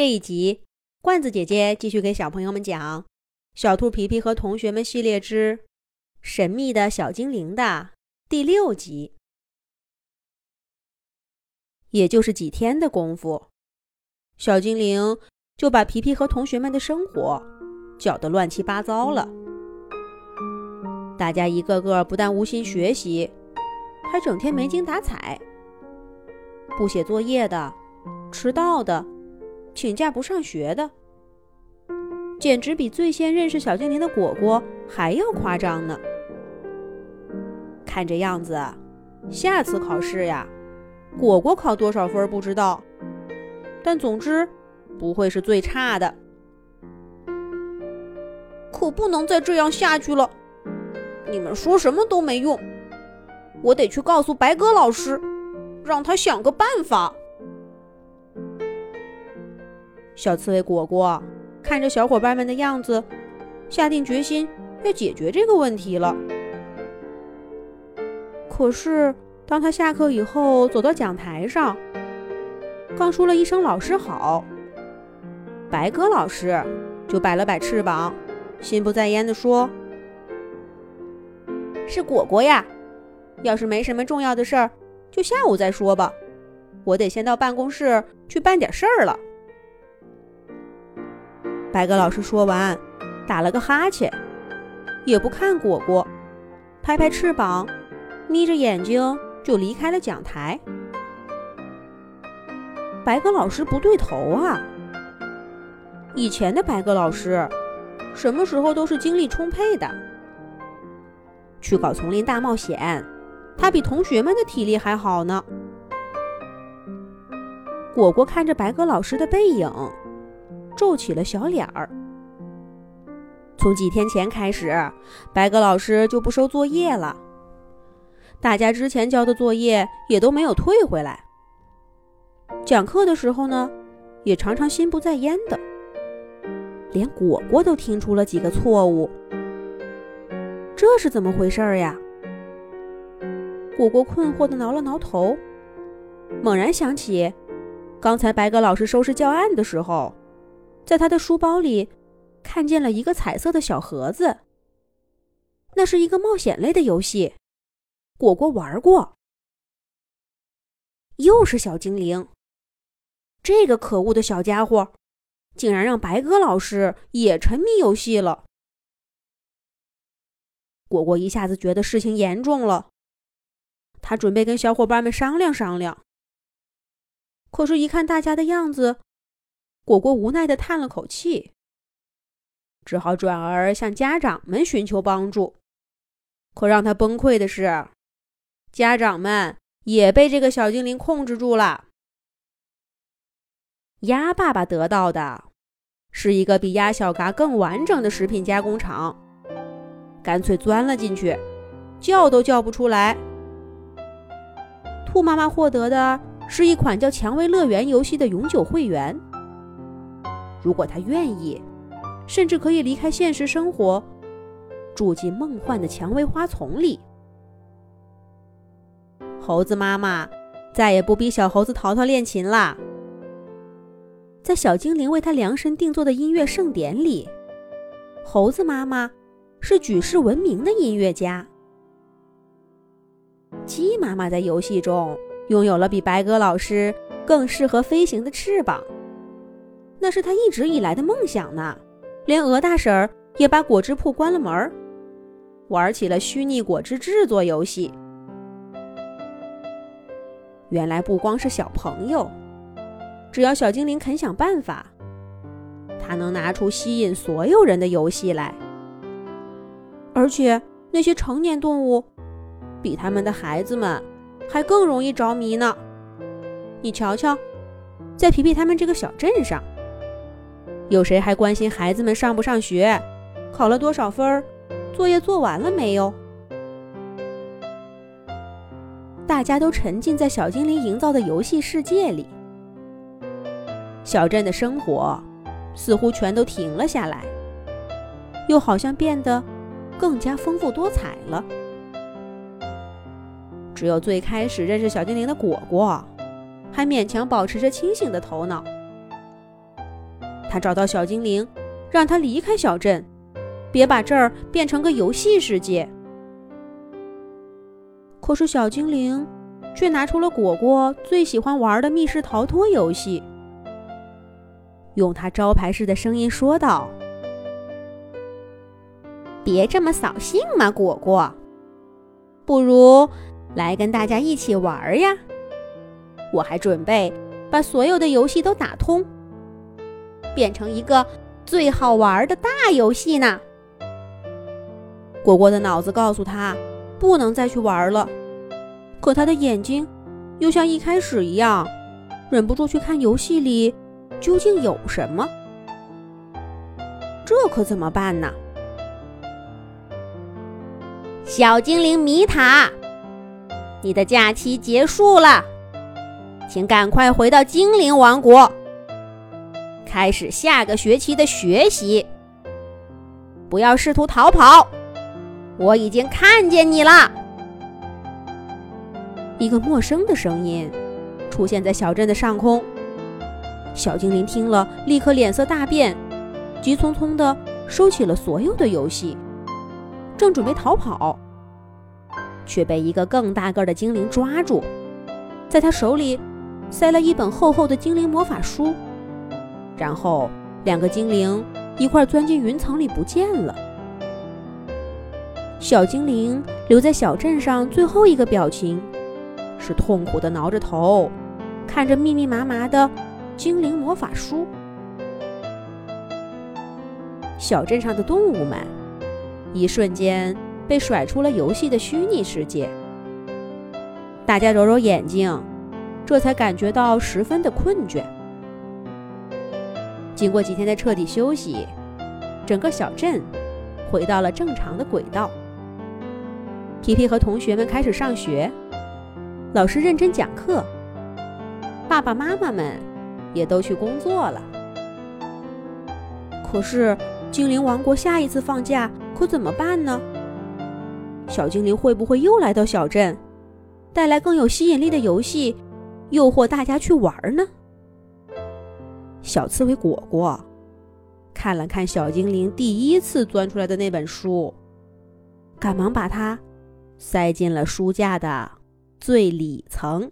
这一集，罐子姐姐继续给小朋友们讲《小兔皮皮和同学们系列之神秘的小精灵》的第六集。也就是几天的功夫，小精灵就把皮皮和同学们的生活搅得乱七八糟了。大家一个个不但无心学习，还整天没精打采，不写作业的，迟到的。请假不上学的，简直比最先认识小精灵的果果还要夸张呢。看这样子，下次考试呀，果果考多少分不知道，但总之不会是最差的。可不能再这样下去了，你们说什么都没用，我得去告诉白鸽老师，让他想个办法。小刺猬果果看着小伙伴们的样子，下定决心要解决这个问题了。可是，当他下课以后走到讲台上，刚说了一声“老师好”，白鸽老师就摆了摆翅膀，心不在焉地说：“是果果呀，要是没什么重要的事儿，就下午再说吧。我得先到办公室去办点事儿了。”白鸽老师说完，打了个哈欠，也不看果果，拍拍翅膀，眯着眼睛就离开了讲台。白鸽老师不对头啊！以前的白鸽老师，什么时候都是精力充沛的，去搞丛林大冒险，他比同学们的体力还好呢。果果看着白鸽老师的背影。皱起了小脸儿。从几天前开始，白鸽老师就不收作业了。大家之前交的作业也都没有退回来。讲课的时候呢，也常常心不在焉的。连果果都听出了几个错误。这是怎么回事呀？果果困惑的挠了挠头，猛然想起，刚才白鸽老师收拾教案的时候。在他的书包里，看见了一个彩色的小盒子。那是一个冒险类的游戏，果果玩过。又是小精灵，这个可恶的小家伙，竟然让白鸽老师也沉迷游戏了。果果一下子觉得事情严重了，他准备跟小伙伴们商量商量。可是，一看大家的样子。果果无奈地叹了口气，只好转而向家长们寻求帮助。可让他崩溃的是，家长们也被这个小精灵控制住了。鸭爸爸得到的是一个比鸭小嘎更完整的食品加工厂，干脆钻了进去，叫都叫不出来。兔妈妈获得的是一款叫《蔷薇乐园》游戏的永久会员。如果他愿意，甚至可以离开现实生活，住进梦幻的蔷薇花丛里。猴子妈妈再也不逼小猴子淘淘练琴啦。在小精灵为他量身定做的音乐盛典里，猴子妈妈是举世闻名的音乐家。鸡妈妈在游戏中拥有了比白鸽老师更适合飞行的翅膀。那是他一直以来的梦想呢，连鹅大婶儿也把果汁铺关了门儿，玩起了虚拟果汁制作游戏。原来不光是小朋友，只要小精灵肯想办法，他能拿出吸引所有人的游戏来。而且那些成年动物，比他们的孩子们还更容易着迷呢。你瞧瞧，在皮皮他们这个小镇上。有谁还关心孩子们上不上学，考了多少分儿，作业做完了没有？大家都沉浸在小精灵营造的游戏世界里，小镇的生活似乎全都停了下来，又好像变得更加丰富多彩了。只有最开始认识小精灵的果果，还勉强保持着清醒的头脑。他找到小精灵，让他离开小镇，别把这儿变成个游戏世界。可是小精灵却拿出了果果最喜欢玩的密室逃脱游戏，用他招牌式的声音说道：“别这么扫兴嘛，果果，不如来跟大家一起玩呀！我还准备把所有的游戏都打通。”变成一个最好玩的大游戏呢？果果的脑子告诉他，不能再去玩了。可他的眼睛又像一开始一样，忍不住去看游戏里究竟有什么。这可怎么办呢？小精灵米塔，你的假期结束了，请赶快回到精灵王国。开始下个学期的学习，不要试图逃跑。我已经看见你了。一个陌生的声音出现在小镇的上空。小精灵听了，立刻脸色大变，急匆匆地收起了所有的游戏，正准备逃跑，却被一个更大个的精灵抓住，在他手里塞了一本厚厚的精灵魔法书。然后，两个精灵一块钻进云层里不见了。小精灵留在小镇上最后一个表情，是痛苦的挠着头，看着密密麻麻的精灵魔法书。小镇上的动物们一瞬间被甩出了游戏的虚拟世界，大家揉揉眼睛，这才感觉到十分的困倦。经过几天的彻底休息，整个小镇回到了正常的轨道。皮皮和同学们开始上学，老师认真讲课，爸爸妈妈们也都去工作了。可是，精灵王国下一次放假可怎么办呢？小精灵会不会又来到小镇，带来更有吸引力的游戏，诱惑大家去玩呢？小刺猬果果看了看小精灵第一次钻出来的那本书，赶忙把它塞进了书架的最里层。